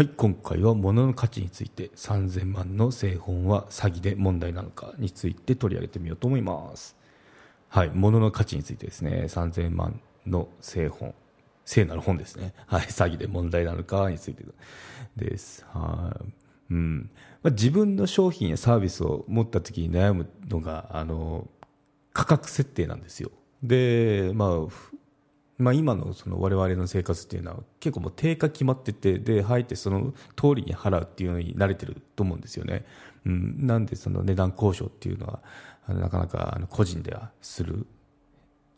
はい、今回は物の価値について3000万の製本は詐欺で問題なのかについて取り上げてみようと思います。はい、物の価値についてですね、3000万の製本、聖なる本ですね。はい、詐欺で問題なのかについてです。はい。うん。まあ、自分の商品やサービスを持った時に悩むのが、あの、価格設定なんですよ。で、まあ、まあ、今のその我々の生活っていうのは結構もう定価決まっててで入ってその通りに払うっていうのに慣れてると思うんですよね、うん、なんでその値段交渉っていうのはあのなかなかあの個人ではする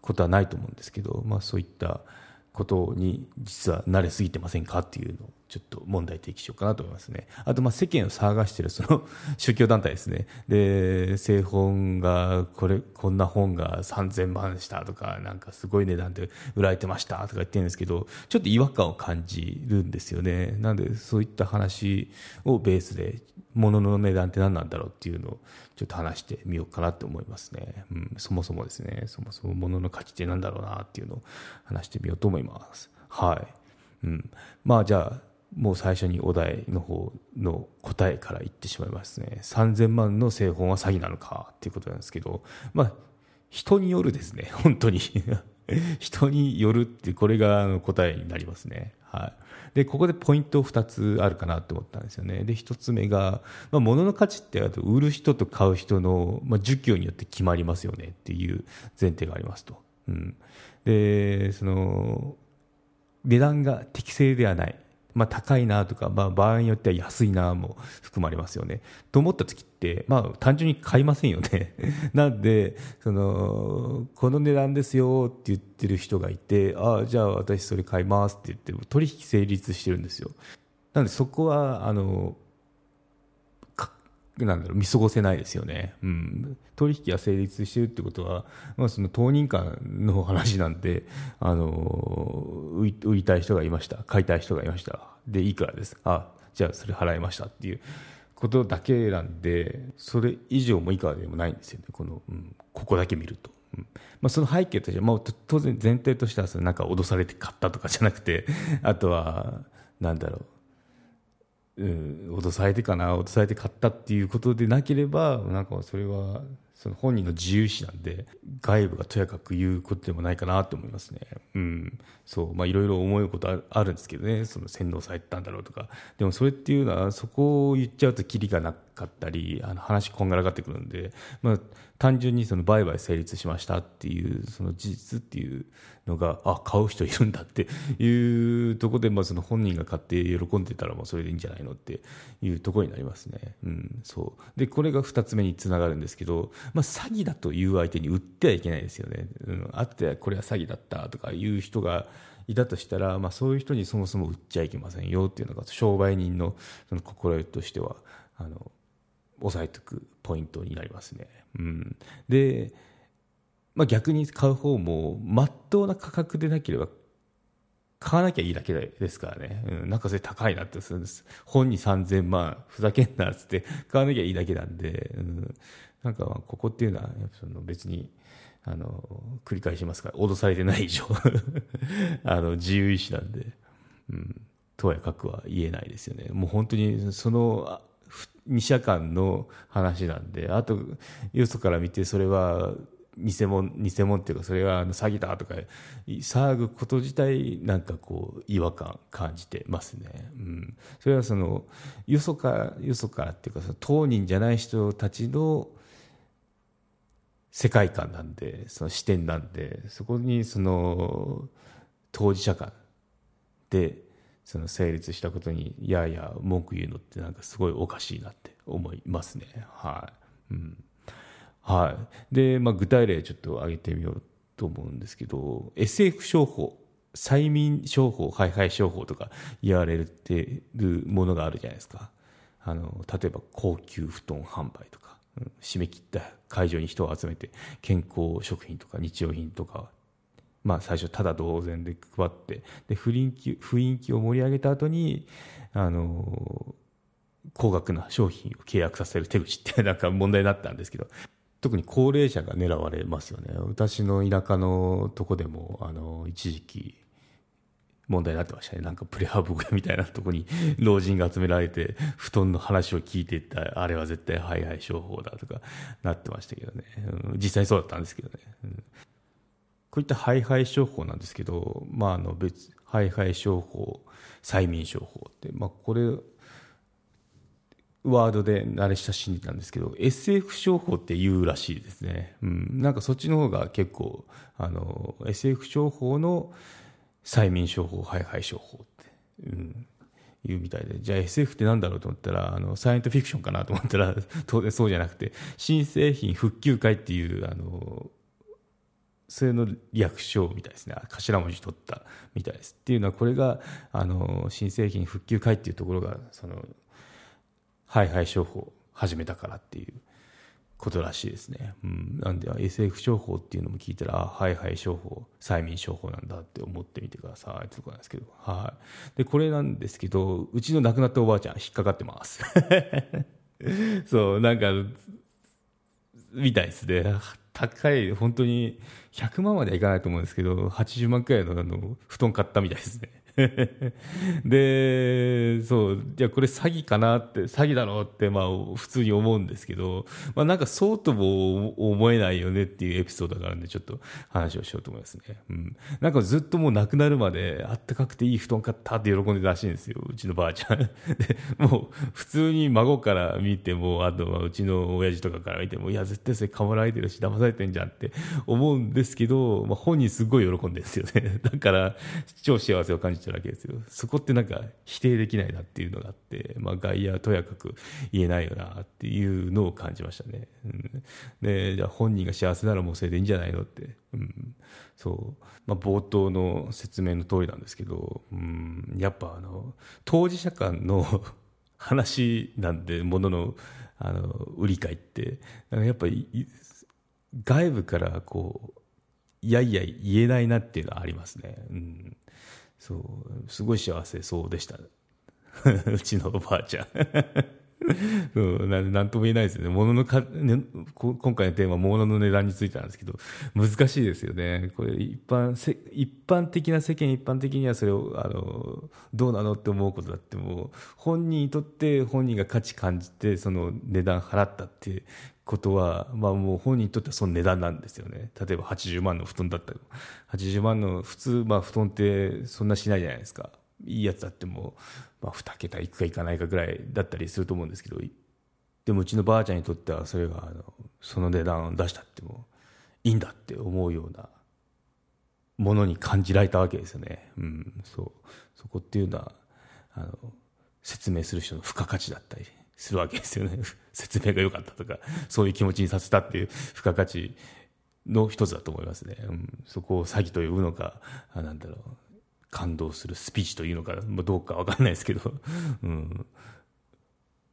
ことはないと思うんですけど、まあ、そういったことに実は慣れすぎてませんかっていうのをちょっと問題提起しようかなと思いますね。あと、ま、世間を騒がしているその 宗教団体ですね。で、製本が、これ、こんな本が3000万したとか、なんかすごい値段で売られてましたとか言ってるんですけど、ちょっと違和感を感じるんですよね。なんで、そういった話をベースで、物の値段って何なんだろうっていうのをちょっと話してみようかなと思いますね。うん、そもそもですね、そもそも物の価値って何だろうなっていうのを話してみようと思います。はい。うん。まあじゃあ、もう最初にお題の方の答えから言ってしまいますね。3000万の製本は詐欺なのかっていうことなんですけど、まあ、人によるですね、本当に。人によるって、これが答えになりますね。はい。で、ここでポイント2つあるかなと思ったんですよね。で、1つ目が、まあ、物の価値ってあと売る人と買う人の、まあ、需給によって決まりますよねっていう前提がありますと。うん。で、その、値段が適正ではない。まあ、高いなとか、まあ、場合によっては安いなも含まれますよね。と思った時って、まあ、単純に買いませんよね。なんで、その、この値段ですよって言ってる人がいて、ああ、じゃあ私それ買いますって言って、取引成立してるんですよ。なんでそこは、あの、なんだろう見過ごせないですよね、うん、取引が成立しているってことは、まあ、その当人間の話なんであの売りたい人がいました買いたい人がいましたでいくらですあじゃあそれ払いましたっていうことだけなんでそれ以上も以下でもないんですよねこの、うん、ここだけ見ると。うんまあ、その背景としては、まあ、当然前提としてはそのなんか脅されて買ったとかじゃなくてあとはなんだろううん、脅されてかな脅されて買ったっていうことでなければなんかそれはその本人の自由意志なんで外部がとやかく言うことでもないかなと思いますね。うん、そう。まあいろいろ思うことああるんですけどね。その洗脳されてたんだろうとか。でもそれっていうのはそこを言っちゃうとキリがなかったりあの話こんがらがってくるんで、まあ、単純にその売買成立しましたっていうその事実っていうのがあ買う人いるんだっていうところで、まあ、その本人が買って喜んでたらもうそれでいいんじゃないの？っていうところになりますね。うん、そうでこれが2つ目につながるんですけど、まあ、詐欺だという相手に売ってはいけないですよね。うん、あってこれは詐欺だったとかいう人がいたとしたら、まあ、そういう人にそもそも売っちゃいけませんよっていうのが商売人のその心得としてはあの押さえておくポイントになりますね。うん、で、まあ、逆に買う方もまっとうな価格でなければ買わなきゃいいだけですからね、うん、なんかそれ高いなってするんです。本に3000万ふざけんなっつって 買わなきゃいいだけなんで、うん、なんかここっていうのはその別にあの繰り返しますから脅されてない以上 あの自由意志なんで、うん、とやかくは言えないですよね。もう本当にその二社間の話なんであとよそから見てそれは偽物偽物っていうかそれは詐欺だとか騒ぐこと自体なんかこう違和感感じてますね、うん、それはそのよそかよそかっていうかその当人じゃない人たちの世界観なんでその視点なんでそこにその当事者間でその成立したことにいやいや文句言うのってなんかすごいおかしいなって思いますね。はい、うん。はい。でまあ、具体例ちょっと挙げてみようと思うんですけど SF 商法催眠商法ハイハイ商法とか言われてるものがあるじゃないですか。あの例えば高級布団販売とか、うん、締め切った会場に人を集めて健康食品とか日用品とかまあ、最初ただ同然で配ってで雰囲気雰囲気を盛り上げた後にあの高額な商品を契約させる手口ってなんか問題になったんですけど。特に高齢者が狙われますよね。私の田舎のとこでもあの一時期問題になってましたね。なんかプレハブみたいなとこに老人が集められて布団の話を聞いていったあれは絶対ハイハイ商法だとかなってましたけどね、うん、実際そうだったんですけどね、うん、こういったハイハイ商法なんですけど、まあ、あの別ハイハイ商法催眠商法って、まあ、これワードで慣れ親しんでたんですけど SF 商法って言うらしいですね、うん、なんかそっちの方が結構あの SF 商法の催眠商法ハイハイ商法って、うん、言うみたいで。じゃあ SF って何だろうと思ったらあのサイエントフィクションかなと思ったら 当然そうじゃなくて新製品復旧会っていうあのそれの略称みたいですね。頭文字取ったみたいです。っていうのはこれがあの新製品復旧会っていうところがそのハイハイ商法始めたからっていうことらしいですね。うん、なんで SF 商法っていうのも聞いたら、あはいはい商法、催眠商法なんだって思ってみてくださいってとこなんですけど、はい。で、これなんですけど、うちの亡くなったおばあちゃん引っかかってます。そう、なんか、みたいですね。高い、本当に100万まではいかないと思うんですけど、80万くらいのあの布団買ったみたいですね。で、そう、じゃこれ詐欺かなって、詐欺だろうって、まあ普通に思うんですけど、まあなんかそうとも思えないよねっていうエピソードがあるんで、ちょっと話をしようと思いますね。うん。なんかずっともう亡くなるまで、あったかくていい布団買ったって喜んでたらしいんですよ、うちのばあちゃん。で、もう普通に孫から見ても、あとはうちの親父とかから見ても、いや、絶対それかもられてるし、騙されてんじゃんって思うんですけど、まあ本人すごい喜んでるんですよね。だから、超幸せを感じちゃうわけですよ。そこってなんか否定できないなっていうのがあって、まあ、外野はとやかく言えないよなっていうのを感じましたね、うん、でじゃあ本人が幸せならもうそれでいいんじゃないのって、うん、そう、まあ、冒頭の説明の通りなんですけど、うん、やっぱあの当事者間の 話なんでもののあの売り買いってやっぱり外部からこういやいや言えないなっていうのはありますね。うん、そうすごい幸せそうでした うちのおばあちゃん そうななんとも言えないですよね。物のか、ね、今回のテーマ、物の値段についてなんですけど、難しいですよね。これ、一般、一般的な世間一般的にはそれを、あの、どうなのって思うことだっても、本人にとって本人が価値感じて、その値段払ったってことは、まあもう本人にとってはその値段なんですよね。例えば80万の布団だったら、80万の普通、まあ布団ってそんなしないじゃないですか。いいやつだっても、まあ2桁いくかいかないかぐらいだったりすると思うんですけど、でもうちのばあちゃんにとってはそれが、あの、その値段を出したってもいいんだって思うようなものに感じられたわけですよね。うん、そう。そこっていうのは、あの、説明する人の付加価値だったりするわけですよね。説明が良かったとか、そういう気持ちにさせたっていう付加価値の一つだと思いますね。うん、そこを詐欺と呼ぶのか、あなんだろう、感動するスピーチというのか、まあ、どうかわかんないですけど、うん、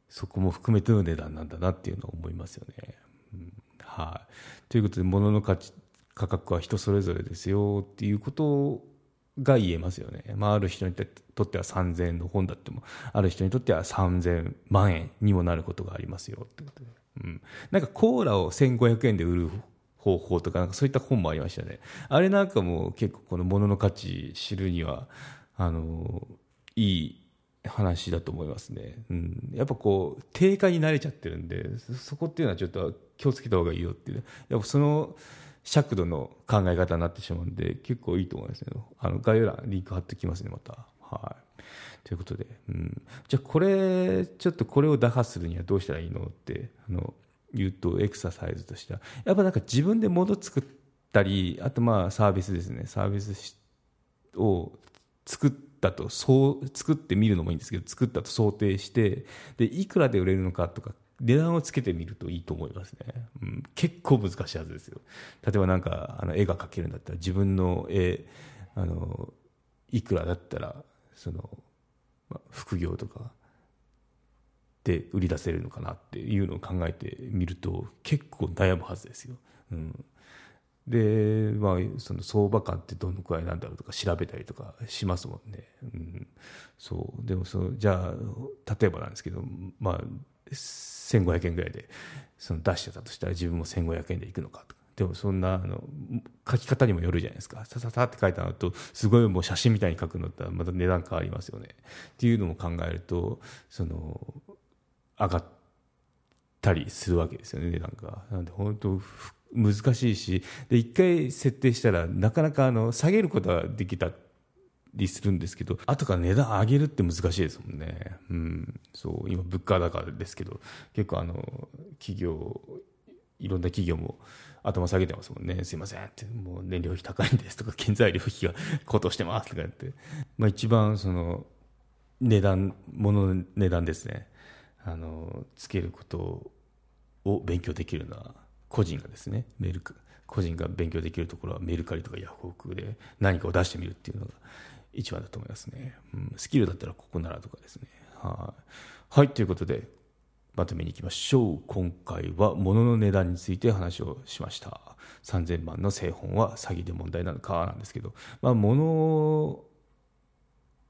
そこも含めての値段なんだなっていうのを思いますよね。うん、はい。ということで、物の価値、価格は人それぞれですよっていうことをが言えますよね。まあ、ある人にとっては3000円の本だっても、ある人にとっては3000万円にもなることがありますよってことで。うん。なんかコーラを1500円で売る方法とか、なんかそういった本もありましたね。あれなんかも結構この物の価値知るには、あの、いい話だと思いますね。うん。やっぱこう、定価に慣れちゃってるんで、そこっていうのはちょっと気をつけた方がいいよっていう。やっぱその、尺度の考え方になってしまうんで、結構いいと思いますね。あの、概要欄、リンク貼ってきますね、また。はい。ということで、うん。じゃあ、これ、ちょっとこれを打破するにはどうしたらいいのって、あの、言うと、エクササイズとしては、やっぱなんか自分で物作ったり、あとまあ、サービスですね。サービスを作ったと、そう、作ってみるのもいいんですけど、作ったと想定して、で、いくらで売れるのかとか値段をつけてみるといいと思いますね。うん、結構難しいはずですよ。例えばなんか、あの、絵が描けるんだったら、自分の絵、あの、いくらだったら、その、まあ、副業とか、で売り出せるのかなっていうのを考えてみると結構悩むはずですよ。うんで、まあ、その相場感ってどのくらいなんだろうとか調べたりとかしますもんね。うん、そうでもそのじゃあ例えばなんですけど、まあ、1500円ぐらいでその出してたとしたら自分も1500円でいくのかとか。でもそんなあの書き方にもよるじゃないですか。さささって書いたのとすごいもう写真みたいに書くのってまた値段変わりますよね。っていうのも考えるとその上がったりするわけですよね値段が。なんで本当難しいしで一回設定したらなかなかあの下げることはできたりするんですけど後から値段上げるって難しいですもんね、うん、そう。今物価高ですけど結構あの企業いろんな企業も頭下げてますもんね。すいませんって。もう燃料費高いんですとか原材料費が 高騰してますとか言って、まあ、一番その値段物の値段ですね。あのつけることを勉強できるのは個人がですね。メル個人が勉強できるところはメルカリとかヤフオクで何かを出してみるっていうのが一番だと思いますね、うん、スキルだったらここならとかですね。はい。はいということでまとめにいきましょう。今回は物の値段について話をしました。3000万の製本は詐欺で問題なのかなんですけど、まあ、物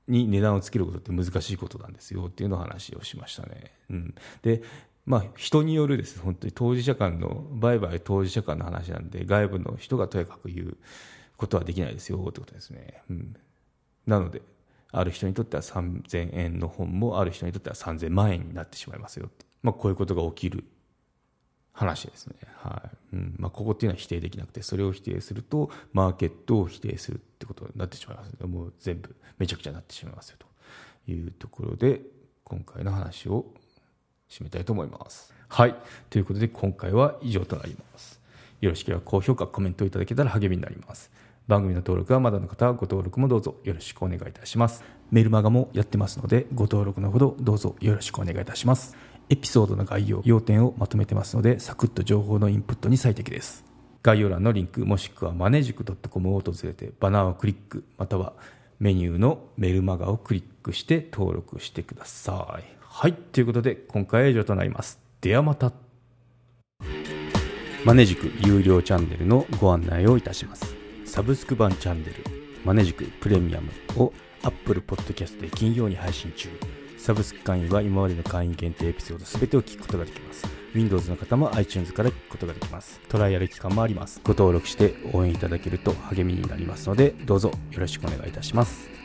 に値段をつけることって難しいことなんですよ。っていうのを話をしましたね。うん、でまあ、人によるです、本当に当事者間の、売買当事者間の話なんで、外部の人がとやかく言うことはできないですよ。ってことですね。うん、なので、ある人にとっては3000円の本も、ある人にとっては3000万円になってしまいますよまあ、こういうことが起きる話ですね。はいうんまあ、ここっていうのは否定できなくて、それを否定すると、マーケットを否定するってことになってしまいますので、もう全部めちゃくちゃになってしまいますよというところで、今回の話を締めたいと思います。はい。ということで今回は以上となります。よろしければ高評価、コメントいただけたら励みになります。番組の登録はまだの方はご登録もどうぞよろしくお願いいたします。メルマガもやってますのでご登録のほどどうぞよろしくお願いいたします。エピソードの概要、要点をまとめてますのでサクッと情報のインプットに最適です。概要欄のリンクもしくはマネジク .com を訪れてバナーをクリックまたはメニューのメルマガをクリックして登録してください。はい。ということで、今回は以上となります。ではまた。マネジク有料チャンネルのご案内をいたします。サブスク版チャンネル、マネジクプレミアムを Apple Podcast で金曜に配信中。サブスク会員は今までの会員限定エピソード全てを聞くことができます。Windows の方も iTunes から聞くことができます。トライアル期間もあります。ご登録して応援いただけると励みになりますので、どうぞよろしくお願いいたします。